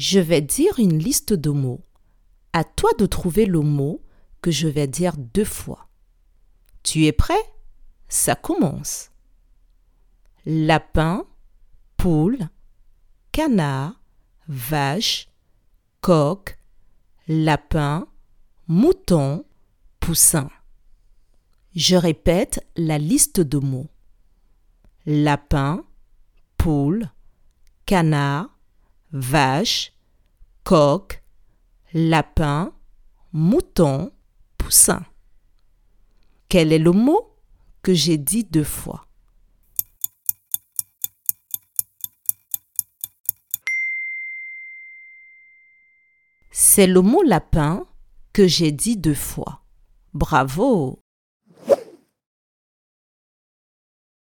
Je vais dire une liste de mots. À toi de trouver le mot que je vais dire deux fois. Tu es prêt? Ça commence. Lapin, poule, canard, vache, coq, lapin, mouton, poussin. Je répète la liste de mots. Lapin, poule, canard, vache, coq, lapin, mouton, poussin. Quel est le mot que j'ai dit deux fois? C'est le mot lapin que j'ai dit deux fois. Bravo